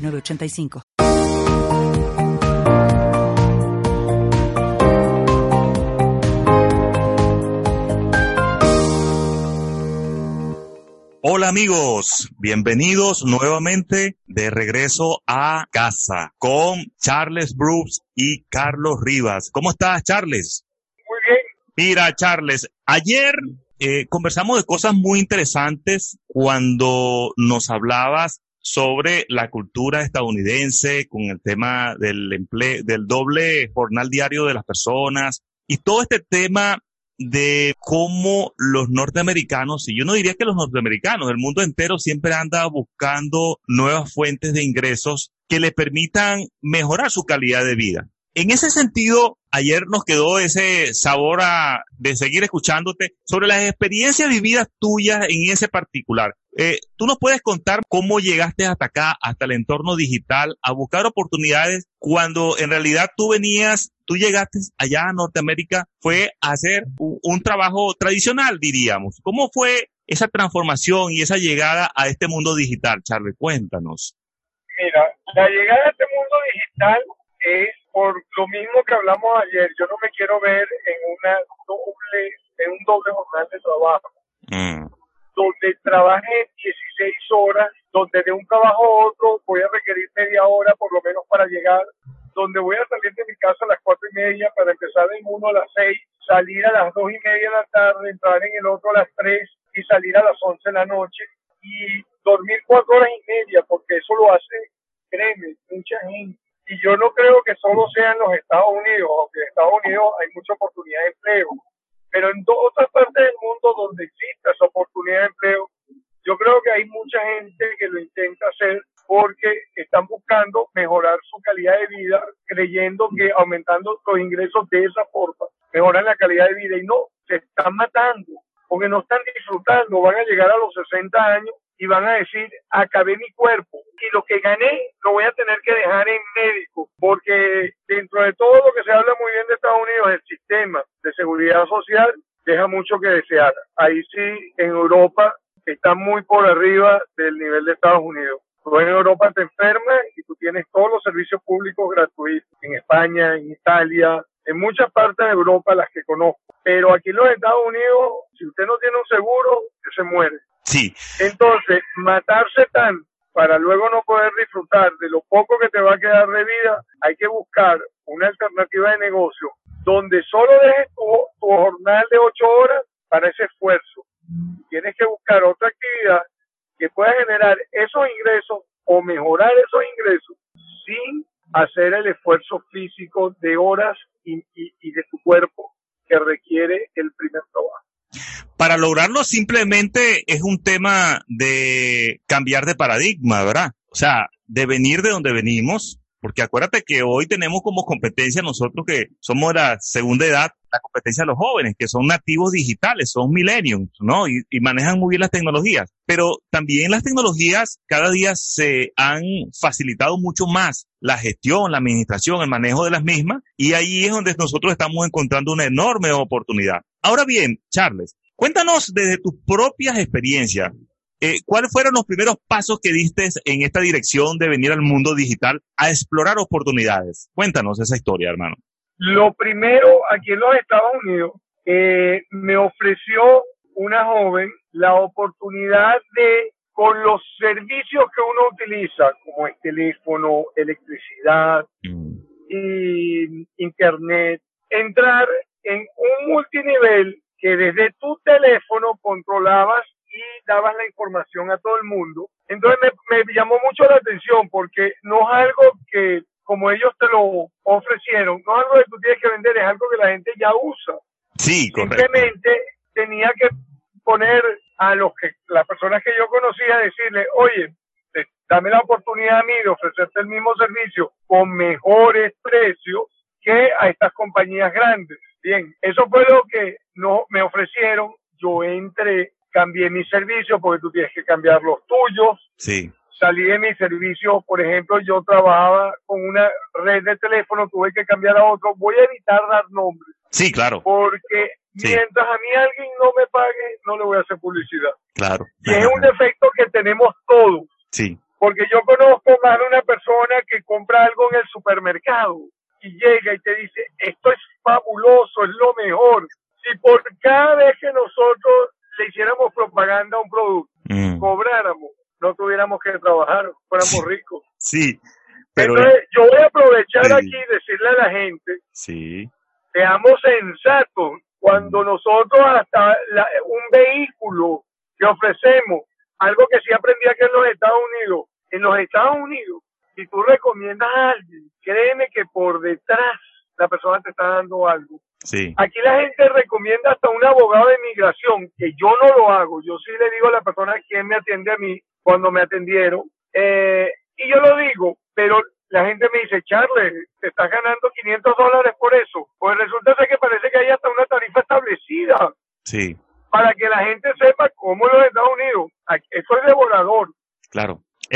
906985. Hola amigos, bienvenidos nuevamente de regreso a casa con Charles Brooks y Carlos Rivas. ¿Cómo estás, Charles? Muy bien. Mira, Charles, ayer eh, conversamos de cosas muy interesantes cuando nos hablabas sobre la cultura estadounidense con el tema del empleo, del doble jornal diario de las personas y todo este tema de cómo los norteamericanos, y yo no diría que los norteamericanos, el mundo entero siempre anda buscando nuevas fuentes de ingresos que le permitan mejorar su calidad de vida. En ese sentido, ayer nos quedó ese sabor a, de seguir escuchándote sobre las experiencias vividas tuyas en ese particular. Eh, ¿Tú nos puedes contar cómo llegaste hasta acá, hasta el entorno digital, a buscar oportunidades cuando en realidad tú venías, tú llegaste allá a Norteamérica, fue a hacer un, un trabajo tradicional, diríamos? ¿Cómo fue esa transformación y esa llegada a este mundo digital, Charlie? Cuéntanos. Mira, la llegada a este mundo digital es por lo mismo que hablamos ayer. Yo no me quiero ver en una doble, en un doble jornal de trabajo. Mm. Donde trabaje 16 horas, donde de un trabajo a otro voy a requerir media hora por lo menos para llegar, donde voy a salir de mi casa a las cuatro y media para empezar en uno a las seis, salir a las dos y media de la tarde, entrar en el otro a las tres y salir a las once de la noche y dormir cuatro horas y media porque eso lo hace, créeme, mucha gente. Y yo no creo que solo sea en los Estados Unidos, aunque en Estados Unidos hay mucha oportunidad de empleo pero en otras partes del mundo donde exista esa oportunidad de empleo, yo creo que hay mucha gente que lo intenta hacer porque están buscando mejorar su calidad de vida, creyendo que aumentando los ingresos de esa forma mejoran la calidad de vida y no, se están matando porque no están disfrutando, van a llegar a los 60 años y van a decir, acabé mi cuerpo y lo que gané lo voy a tener que dejar en médico, porque dentro de todo lo que se habla muy bien de Estados Unidos, el sistema de seguridad social deja mucho que desear. Ahí sí, en Europa está muy por arriba del nivel de Estados Unidos. Tú en Europa te enfermas y tú tienes todos los servicios públicos gratuitos. En España, en Italia, en muchas partes de Europa las que conozco. Pero aquí en los Estados Unidos, si usted no tiene un seguro, se muere. Entonces, matarse tan para luego no poder disfrutar de lo poco que te va a quedar de vida, hay que buscar una alternativa de negocio donde solo dejes tu, tu jornal de ocho horas para ese esfuerzo. Tienes que buscar otra actividad que pueda generar esos ingresos o mejorar esos ingresos sin hacer el esfuerzo físico de horas y, y- y de tu cuerpo que requiere el primer trabajo. Para lograrlo simplemente es un tema de cambiar de paradigma, ¿verdad? O sea, de venir de donde venimos, porque acuérdate que hoy tenemos como competencia nosotros que somos la segunda edad, la competencia de los jóvenes, que son nativos digitales, son millennials, ¿no? Y, y manejan muy bien las tecnologías. Pero también las tecnologías cada día se han facilitado mucho más la gestión, la administración, el manejo de las mismas, y ahí es donde nosotros estamos encontrando una enorme oportunidad. Ahora bien, Charles, Cuéntanos desde tus propias experiencias, eh, ¿cuáles fueron los primeros pasos que diste en esta dirección de venir al mundo digital a explorar oportunidades? Cuéntanos esa historia, hermano. Lo primero, aquí en los Estados Unidos, eh, me ofreció una joven la oportunidad de, con los servicios que uno utiliza, como el teléfono, electricidad y internet, entrar en un multinivel que desde tu teléfono controlabas y dabas la información a todo el mundo. Entonces me, me llamó mucho la atención porque no es algo que como ellos te lo ofrecieron, no es algo que tú tienes que vender, es algo que la gente ya usa. Sí, correcto. Simplemente tenía que poner a los que las personas que yo conocía decirle, oye, dame la oportunidad a mí de ofrecerte el mismo servicio con mejores precios que a estas compañías grandes. Bien, eso fue lo que no me ofrecieron. Yo entré, cambié mi servicio porque tú tienes que cambiar los tuyos. Sí. Salí de mi servicio, por ejemplo, yo trabajaba con una red de teléfono, tuve que cambiar a otro. Voy a evitar dar nombres. Sí, claro. Porque mientras a mí alguien no me pague, no le voy a hacer publicidad. Claro. Y es un defecto que tenemos todos. Sí. Porque yo conozco más de una persona que compra algo en el supermercado y llega y te dice, esto es fabuloso, es lo mejor. Si por cada vez que nosotros le hiciéramos propaganda a un producto, Mm. cobráramos, no tuviéramos que trabajar, fuéramos ricos. Sí. Pero, Entonces, yo voy a aprovechar Sí. aquí y decirle a la gente, sí. seamos sensatos cuando nosotros hasta la- un vehículo que ofrecemos, algo que sí aprendí aquí en los Estados Unidos, en los Estados Unidos, si tú recomiendas a alguien, créeme que por detrás la persona te está dando algo. Sí. Aquí la gente recomienda hasta un abogado de migración, que yo no lo hago. Yo sí le digo a la persona quién me atiende a mí cuando me atendieron. Eh, y yo lo digo, pero la gente me dice, Charles, te estás ganando 500 dólares por eso. Pues resulta que parece que hay hasta una tarifa establecida Sí. para que la gente sepa cómo en los Estados Unidos. Aquí- Esto es devorador.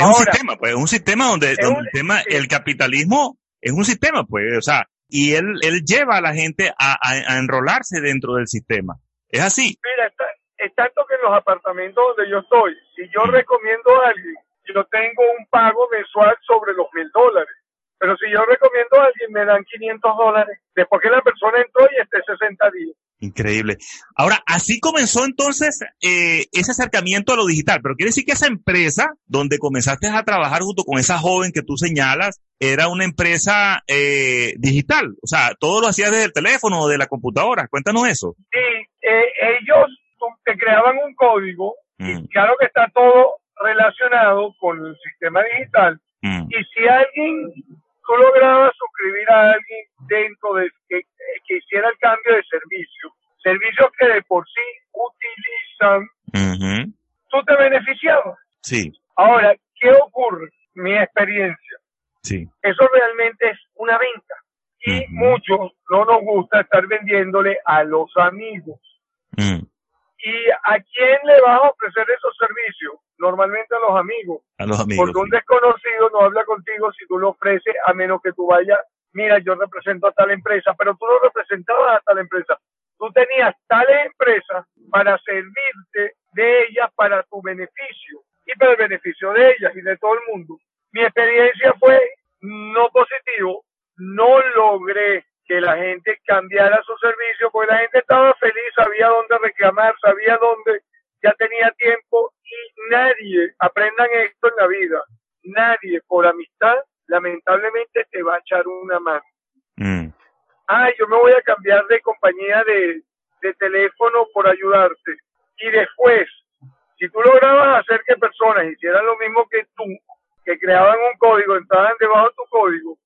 Un sistema, pues, es un sistema donde, Es donde un- el tema, sí. el capitalismo es un sistema, pues, o sea, y él, él lleva a la gente a, a, a enrolarse dentro del sistema. Es así. Mira, está, es tanto que en los apartamentos donde yo estoy, si yo recomiendo a alguien, yo tengo un pago mensual sobre los mil dólares. Pero si yo recomiendo a alguien, me dan 500 dólares después que la persona entró y esté 60 días. Increíble. Ahora, así comenzó entonces eh, ese acercamiento a lo digital, pero quiere decir que esa empresa donde comenzaste a trabajar junto con esa joven que tú señalas, era una empresa eh, digital, o sea, todo lo hacías desde el teléfono o de la computadora. Cuéntanos eso. Y eh, ellos te creaban un código, Mm, y claro que está todo relacionado con el sistema digital. mm, Y si alguien, tú lograbas suscribir a alguien dentro de que, que hiciera el cambio de servicio, servicios que de por sí utilizan, ujú. tú te beneficiabas. Sí, Ahora, ¿qué ocurre? Mi experiencia. sí. Eso realmente es una venta. Y muchos no nos gusta estar vendiéndole a los amigos. Mm, ¿Y a quién le vas a ofrecer esos servicios? Normalmente a los amigos. a los amigos. Porque un desconocido no habla contigo si tú lo ofreces a menos que tú vayas, mira, yo represento a tal empresa, pero tú no representabas a tal empresa. Tú tenías tales empresas para servirte de ellas para tu beneficio y para el beneficio de ellas y de todo el mundo. Mi experiencia fue no positivo, no logré que la gente cambiara su servicio porque la gente estaba feliz, sabía dónde reclamar, sabía dónde ya tenía tiempo y nadie, aprendan esto en la vida, nadie por amistad lamentablemente te va a echar una mano. Mm, Ah, yo me voy a cambiar de compañía de, de teléfono por ayudarte. Y después, si tú lograbas hacer que personas hicieran lo mismo que tú, que creaban un código, entraban debajo de tu código,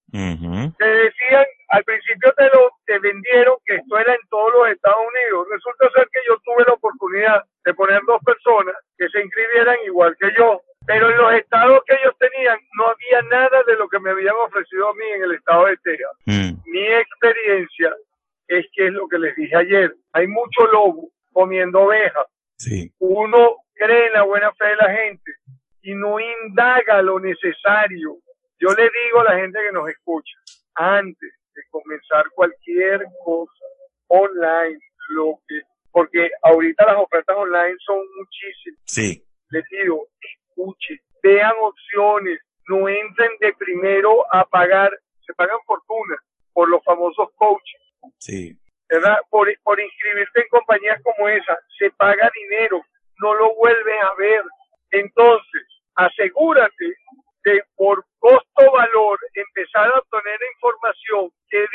te decían, al principio te lo te vendieron que esto era en todos los Estados Unidos. Resulta ser que yo tuve la oportunidad de poner dos personas que se inscribieran igual que yo, pero en los estados que ellos tenían no había nada de lo que me habían ofrecido a mí en el estado de Texas. Mm, Mi experiencia es que es lo que les dije ayer. Hay mucho lobo comiendo ovejas. sí. Uno cree en la buena fe de la gente y no indaga lo necesario. Yo le digo a la gente que nos escucha, antes de comenzar cualquier cosa online, lo que, porque ahorita las ofertas online son muchísimas. Sí. Les digo, escuchen, vean opciones, no entren de primero a pagar, se pagan fortuna por los famosos coaches. Sí. ¿verdad? Por, por inscribirte en compañías como esa, se paga dinero, no lo vuelves a ver. Entonces, asegúrate de por costo-valor empezar a obtener información que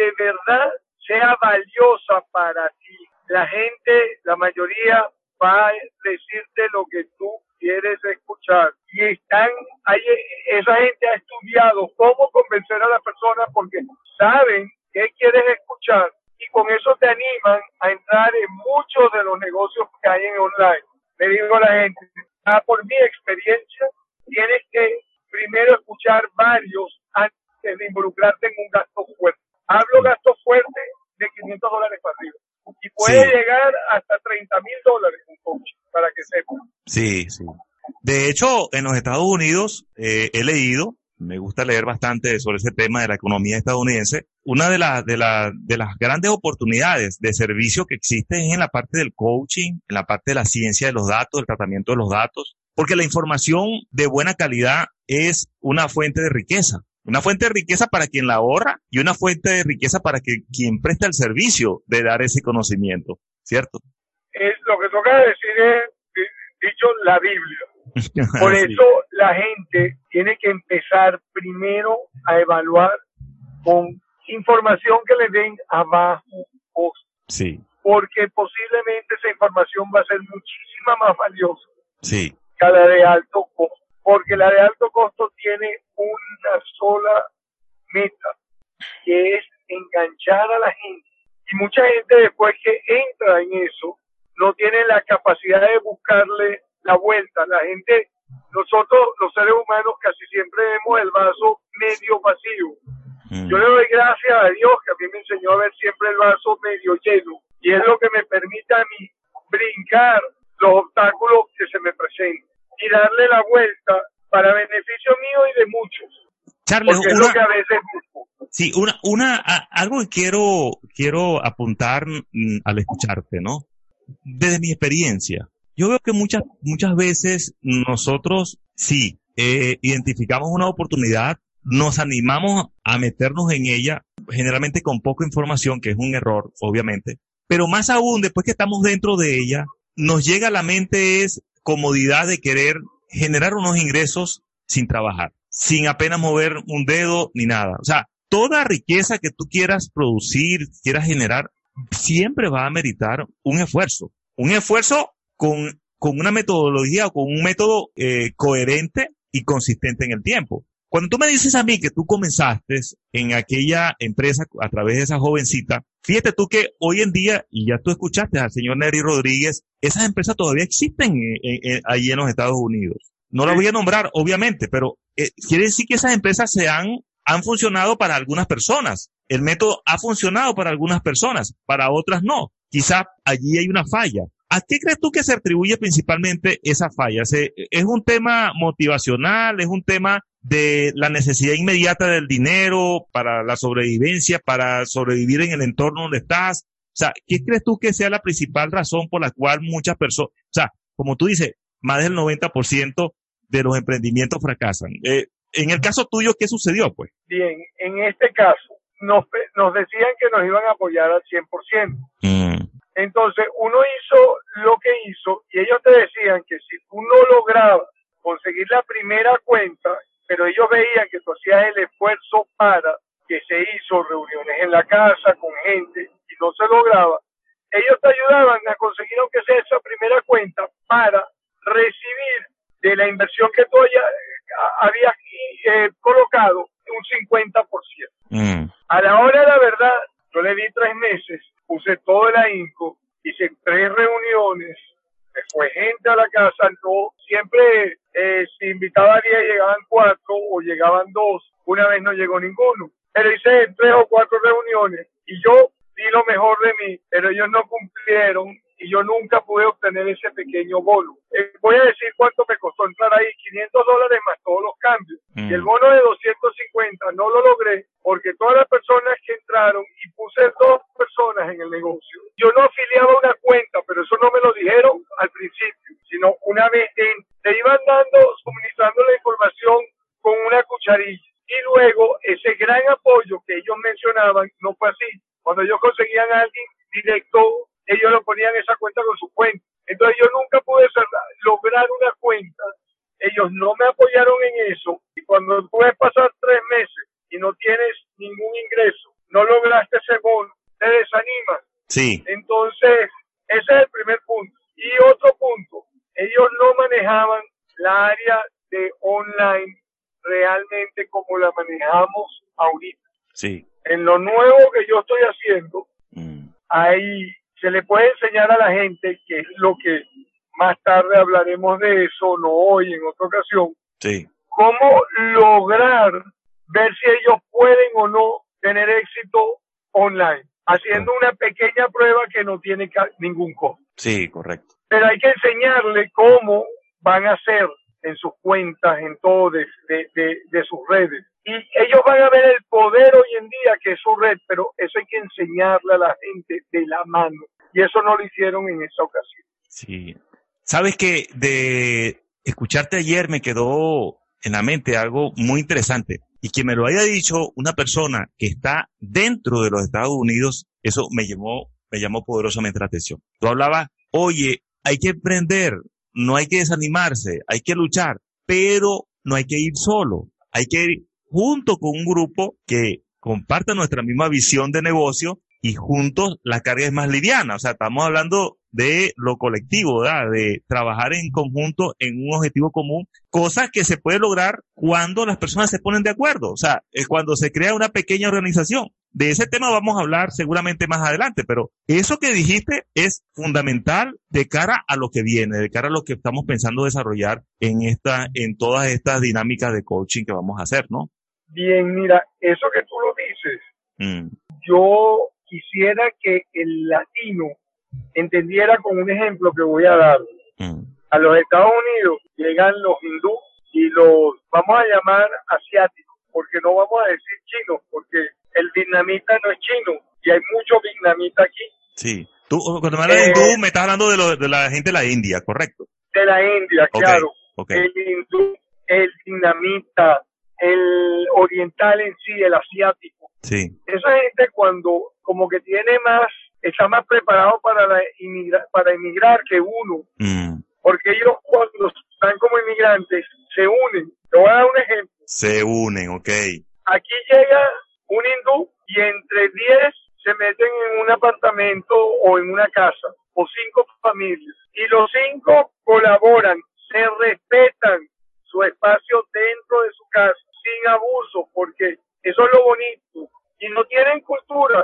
de verdad sea valiosa para ti. La gente, la mayoría, va a decirte lo que tú quieres escuchar. Y están, hay, esa gente ha estudiado cómo convencer a la persona porque saben qué quieres escuchar y con eso te animan a entrar en muchos de los negocios que hay en online. Le digo a la gente, ah, por mi experiencia, tienes que primero escuchar varios antes de involucrarte en un gasto fuerte. Hablo gasto fuerte de 500 dólares para arriba. Y puede llegar hasta 30 mil dólares un coach, para que sepan. Sí, sí. De hecho, en los Estados Unidos eh, he leído, me gusta leer bastante sobre ese tema de la economía estadounidense. Una de, las de, la, de las grandes oportunidades de servicio que existe es en la parte del coaching, en la parte de la ciencia de los datos, el tratamiento de los datos, porque la información de buena calidad es una fuente de riqueza. Una fuente de riqueza para quien la ahorra y una fuente de riqueza para que quien presta el servicio de dar ese conocimiento, ¿cierto? Es, lo que toca decir es, dicho, la Biblia. Por eso la gente tiene que empezar primero a evaluar con información que le den a bajo costo. Sí. Porque posiblemente esa información va a ser muchísima más valiosa. Sí. Que la de alto costo porque la de alto costo tiene una sola meta, que es enganchar a la gente. Y mucha gente después que entra en eso, no tiene la capacidad de buscarle la vuelta. La gente, nosotros los seres humanos casi siempre vemos el vaso medio vacío. Mm. Yo le doy gracias a Dios que a mí me enseñó a ver siempre el vaso medio lleno. Y es lo que me permite a mí brincar los obstáculos que se me presenten y darle la vuelta para beneficio mío y de muchos. Charles, una, que a veces... sí, una, una, algo que quiero, quiero apuntar mm, al escucharte, ¿no? Desde mi experiencia, yo veo que muchas, muchas veces nosotros sí eh, identificamos una oportunidad, nos animamos a meternos en ella, generalmente con poca información, que es un error, obviamente, pero más aún, después que estamos dentro de ella, nos llega a la mente es comodidad de querer generar unos ingresos sin trabajar, sin apenas mover un dedo ni nada. O sea, toda riqueza que tú quieras producir, quieras generar, siempre va a meritar un esfuerzo. Un esfuerzo con, con una metodología o con un método eh, coherente y consistente en el tiempo. Cuando tú me dices a mí que tú comenzaste en aquella empresa a través de esa jovencita, fíjate tú que hoy en día, y ya tú escuchaste al señor Neri Rodríguez, esas empresas todavía existen ahí en los Estados Unidos. No las voy a nombrar, obviamente, pero eh, quiere decir que esas empresas se han, han funcionado para algunas personas. El método ha funcionado para algunas personas, para otras no. Quizá allí hay una falla. ¿A qué crees tú que se atribuye principalmente esa falla? ¿Es un tema motivacional? ¿Es un tema de la necesidad inmediata del dinero para la sobrevivencia, para sobrevivir en el entorno donde estás? O sea, ¿qué crees tú que sea la principal razón por la cual muchas personas, o sea, como tú dices, más del 90% de los emprendimientos fracasan? Eh, en el caso tuyo, ¿qué sucedió, pues? Bien, en este caso, nos, nos decían que nos iban a apoyar al 100%. Mm. Entonces, uno hizo lo que hizo y ellos te decían que si tú no lograbas conseguir la primera cuenta, pero ellos veían que tú hacías el esfuerzo para que se hizo reuniones en la casa con gente y no se lograba, ellos te ayudaban a conseguir aunque sea esa primera cuenta para recibir de la inversión que tú habías eh, colocado un 50%. Mm. A la hora de la verdad, yo le di tres meses, puse todo el ahínco, hice tres reuniones, fue gente a la casa, no, siempre eh, si invitaba a 10 llegaban cuatro o llegaban dos, una vez no llegó ninguno. Pero hice tres o cuatro reuniones y yo di lo mejor de mí, pero ellos no cumplieron y yo nunca pude obtener ese pequeño bono. Eh, voy a decir cuánto me costó entrar ahí, 500 dólares más todos los cambios. Y el mm. bono de 250 no lo logré porque todas las personas que entraron y puse dos personas en el negocio, yo no afiliaba una cuenta, pero eso no me lo dijeron al principio, sino una vez en, te iban dando, suministrando la información con una cucharilla. Y luego ese gran apoyo que ellos mencionaban no fue así. Cuando ellos conseguían a alguien directo lo ponían esa cuenta con su cuenta. Entonces yo nunca pude lograr una cuenta. Ellos no me apoyaron en eso. Y cuando puedes pasar tres meses y no tienes ningún ingreso, no lograste ese bono, te desanimas. Sí. Entonces, ese es el primer punto. Y otro punto, ellos no manejaban la área de online realmente como la manejamos ahorita. Sí. En lo nuevo que yo estoy haciendo, mm. hay puede enseñar a la gente, que es lo que más tarde hablaremos de eso, no hoy, en otra ocasión, Sí. ¿Cómo lograr ver si ellos pueden o no tener éxito online? Haciendo una pequeña prueba que no tiene ningún costo. Sí, correcto. Pero hay que enseñarle cómo van a hacer en sus cuentas, en todo de, de, sus redes. Y ellos van a ver el poder hoy en día que es su red, pero eso hay que enseñarle a la gente de la mano. Y eso no lo hicieron en esa ocasión. Sí. Sabes que de escucharte ayer me quedó en la mente algo muy interesante. Y que me lo haya dicho una persona que está dentro de los Estados Unidos, eso me llamó, me llamó poderosamente la atención. Tú hablabas, oye, hay que emprender, no hay que desanimarse, hay que luchar, pero no hay que ir solo, hay que ir junto con un grupo que comparta nuestra misma visión de negocio y juntos la carga es más liviana. O sea, estamos hablando de lo colectivo, ¿verdad? de trabajar en conjunto en un objetivo común, cosas que se puede lograr cuando las personas se ponen de acuerdo, o sea, es cuando se crea una pequeña organización. De ese tema vamos a hablar seguramente más adelante, pero eso que dijiste es fundamental de cara a lo que viene, de cara a lo que estamos pensando desarrollar en esta, en todas estas dinámicas de coaching que vamos a hacer, ¿no? Bien, mira, eso que tú lo dices, mm. yo quisiera que el latino entendiera con un ejemplo que voy a dar. Mm. A los Estados Unidos llegan los hindú y los vamos a llamar asiáticos, porque no vamos a decir chinos, porque el vietnamita no es chino y hay mucho vietnamita aquí. Sí. Tú, cuando me hablas de hindú, eh, me estás hablando de, de, la gente de la India, ¿correcto? De la India, claro. El hindú, el vietnamita, el oriental en sí, el asiático. Sí. Esa gente cuando como que tiene más está más preparado para, la para emigrar que uno. Mm. Porque ellos cuando están como inmigrantes se unen. Te voy a dar un ejemplo. Se unen, ok. Aquí llega un hindú y entre 10 se meten en un apartamento o en una casa o cinco familias y los cinco colaboran, se respetan su espacio dentro de su casa sin abuso porque eso es lo bonito y no tienen cultura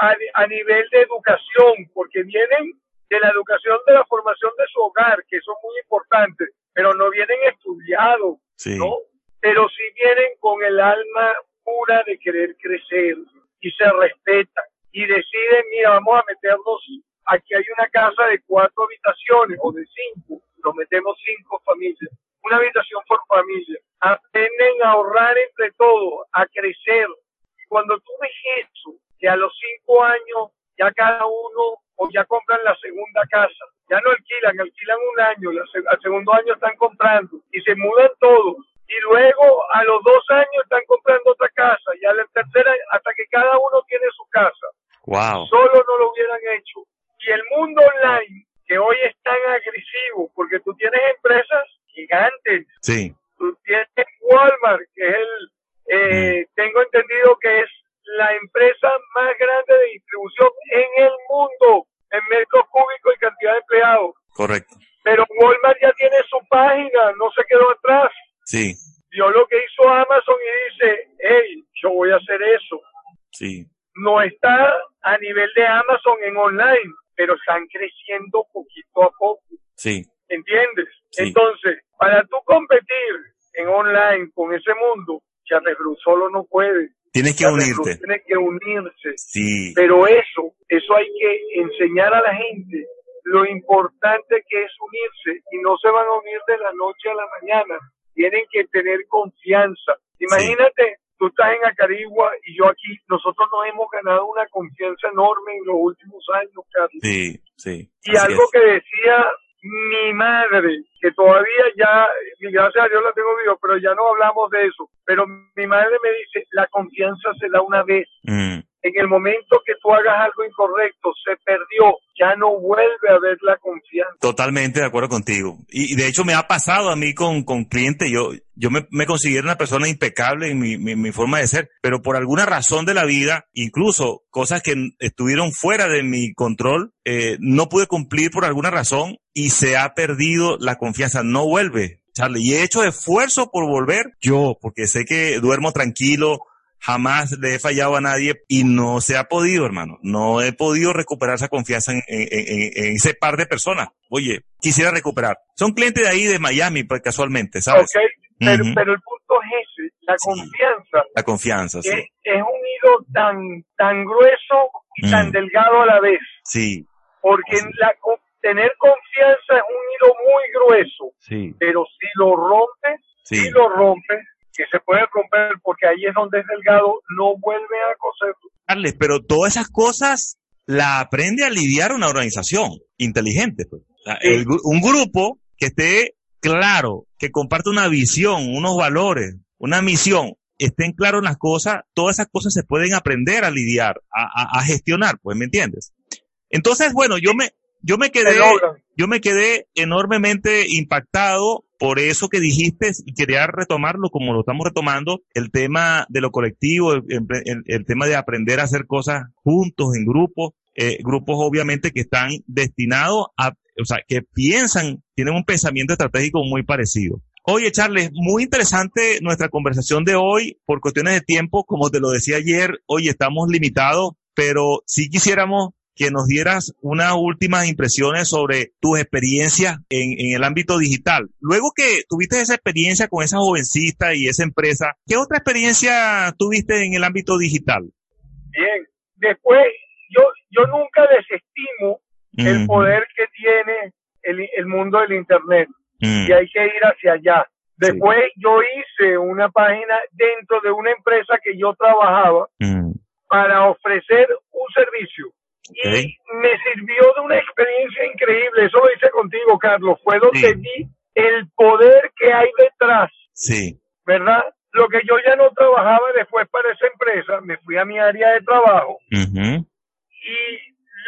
a, nivel de educación, porque vienen de la educación de la formación de su hogar, que son muy importantes, pero no vienen estudiados, ¿no? Pero sí vienen con el alma pura de querer crecer y se respetan y deciden, mira, vamos a meternos, aquí hay una casa de cuatro habitaciones o de cinco, nos metemos cinco familias, una habitación por familia, aprenden a ahorrar entre todos, a crecer. Cuando tú ves eso, que a los cinco años ya cada uno o ya compran la segunda casa. Ya no alquilan, alquilan un año, al segundo año están comprando y se mudan todos. Y luego a los dos años están comprando otra casa y a la tercera hasta que cada uno tiene su casa. Wow. Solo no lo hubieran hecho. Y el mundo online, que hoy es tan agresivo, porque tú tienes empresas gigantes. Sí. Sí. Vio lo que hizo Amazon y dice, hey, yo voy a hacer eso. Sí. No está a nivel de Amazon en online, pero están creciendo poquito a poco. Sí. ¿Entiendes? Entonces, para tú competir en online con ese mundo, Charles solo no puede. Tienes que unirte. Tiene que unirse. Sí. Pero eso, eso hay que enseñar a la gente lo importante que es unirse y no se van a unir de la noche a la mañana. Tienen que tener confianza. Imagínate, tú estás en Acarigua y yo aquí, nosotros nos hemos ganado una confianza enorme en los últimos años, Carlos. Sí, sí. Y algo que decía mi madre, que todavía ya, gracias a Dios la tengo vivo, pero ya no hablamos de eso. Pero mi madre me dice, la confianza se da una vez. Mm. En el momento que tú hagas algo incorrecto, se perdió, ya no vuelve a haber la confianza. Totalmente de acuerdo contigo. Y, de hecho me ha pasado a mí con, con clientes, yo, yo me, me considero una persona impecable en mi, mi, forma de ser, pero por alguna razón de la vida, incluso cosas que estuvieron fuera de mi control, eh, no pude cumplir por alguna razón y se ha perdido la confianza, no vuelve. Charlie, y he hecho esfuerzo por volver yo, porque sé que duermo tranquilo, jamás le he fallado a nadie y no se ha podido, hermano. No he podido recuperar esa confianza en, ese par de personas. Oye, quisiera recuperar. Son clientes de ahí de Miami, pues, casualmente, ¿sabes? Ok, Pero, pero el punto es ese, la confianza. La confianza, sí. Es, un hilo tan, tan grueso y tan delgado a la vez. Sí. Porque la, tener confianza es un hilo muy grueso. Sí. Pero si lo rompes, si lo rompes, que se puede romper porque ahí es donde es delgado, no vuelve a. Carles, pero todas esas cosas la aprende a lidiar una organización inteligente. Pues. un grupo que esté claro, que comparte una visión, unos valores, una misión, estén claros las cosas, todas esas cosas se pueden aprender a lidiar, a, a, gestionar, pues, ¿me entiendes? Entonces, bueno, yo me, yo me quedé, yo me quedé enormemente impactado por eso que dijiste y quería retomarlo como lo estamos retomando, el tema de lo colectivo, el, tema de aprender a hacer cosas juntos, en grupos, eh, grupos obviamente que están destinados a, o sea, que piensan, tienen un pensamiento estratégico muy parecido. Oye, Charles, muy interesante nuestra conversación de hoy. Por cuestiones de tiempo, como te lo decía ayer, hoy estamos limitados, pero sí quisiéramos que nos dieras unas últimas impresiones sobre tus experiencias en, en, el ámbito digital. Luego que tuviste esa experiencia con esa jovencita y esa empresa, ¿qué otra experiencia tuviste en el ámbito digital? Bien, después yo, yo nunca desestimo el poder que tiene el, el mundo del Internet mm. y hay que ir hacia allá. Después yo hice una página dentro de una empresa que yo trabajaba mm. para ofrecer un servicio y me sirvió de una experiencia increíble. Eso lo hice contigo, Carlos. Fue donde vi el poder que hay detrás. Sí. ¿Verdad? Lo que yo ya no trabajaba después para esa empresa, me fui a mi área de trabajo y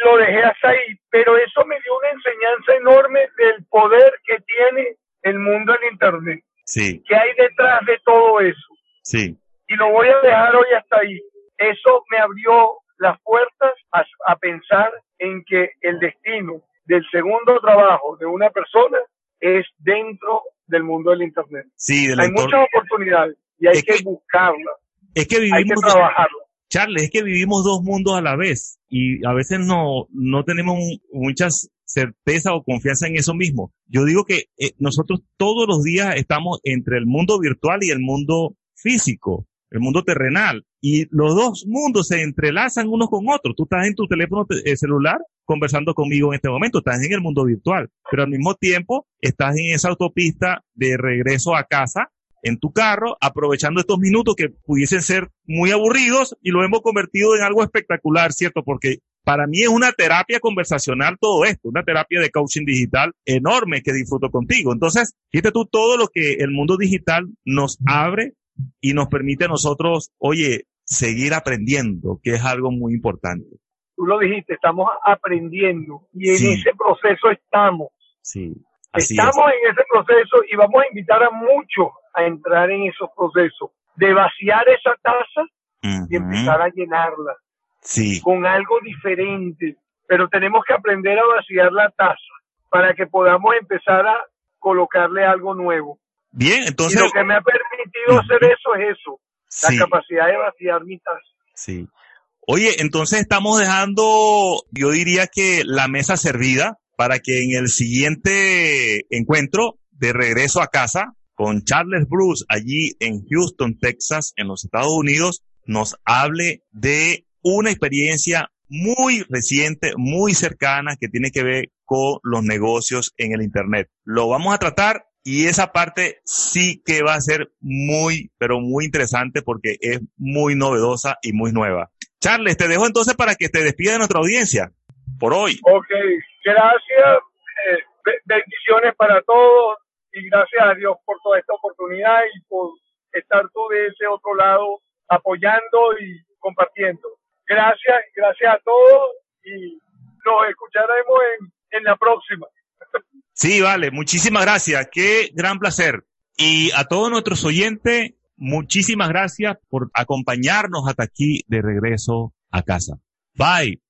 lo dejé hasta ahí. Pero eso me dio una enseñanza enorme del poder que tiene el mundo del Internet. Sí. ¿Qué hay detrás de todo eso? Sí. Y lo voy a dejar hoy hasta ahí. Eso me abrió las puertas a, pensar en que el destino del segundo trabajo de una persona es dentro del mundo del Internet. Sí, hay muchas oportunidades y hay que, buscarlas. Es que vivimos, hay que trabajarlas. Charles, es que vivimos dos mundos a la vez y a veces no, no tenemos muchas certeza o confianza en eso mismo. Yo digo que eh, nosotros todos los días estamos entre el mundo virtual y el mundo físico el mundo terrenal. Y los dos mundos se entrelazan unos con otros. Tú estás en tu teléfono eh, celular conversando conmigo en este momento, estás en el mundo virtual, pero al mismo tiempo estás en esa autopista de regreso a casa en tu carro, aprovechando estos minutos que pudiesen ser muy aburridos y lo hemos convertido en algo espectacular, ¿cierto? Porque para mí es una terapia conversacional todo esto, una terapia de coaching digital enorme que disfruto contigo. Entonces, fíjate tú todo lo que el mundo digital nos abre y nos permite a nosotros, oye, seguir aprendiendo, que es algo muy importante. Tú lo dijiste, estamos aprendiendo y en ese proceso estamos. Sí. estamos en ese proceso y vamos a invitar a muchos a entrar en esos procesos, de vaciar esa taza y empezar a llenarla. Sí. Con algo diferente. Pero tenemos que aprender a vaciar la taza para que podamos empezar a colocarle algo nuevo. Bien, entonces. lo que me ha permitido hacer eso es eso, la capacidad de vaciar mi taza. Sí. Oye, entonces estamos dejando, yo diría que la mesa servida para que en el siguiente encuentro de regreso a casa con Charles Bruce allí en Houston, Texas, en los Estados Unidos, nos hable de una experiencia muy reciente, muy cercana que tiene que ver con los negocios en el Internet. Lo vamos a tratar y esa parte sí que va a ser muy, pero muy interesante porque es muy novedosa y muy nueva. Charles, te dejo entonces para que te despida de nuestra audiencia por hoy. Ok, gracias. Eh, bendiciones para todos y gracias a Dios por toda esta oportunidad y por estar tú de ese otro lado apoyando y compartiendo. Gracias, gracias a todos y nos escucharemos en, en la próxima. Sí, vale, muchísimas gracias, qué gran placer. Y a todos nuestros oyentes, muchísimas gracias por acompañarnos hasta aquí de regreso a casa. Bye.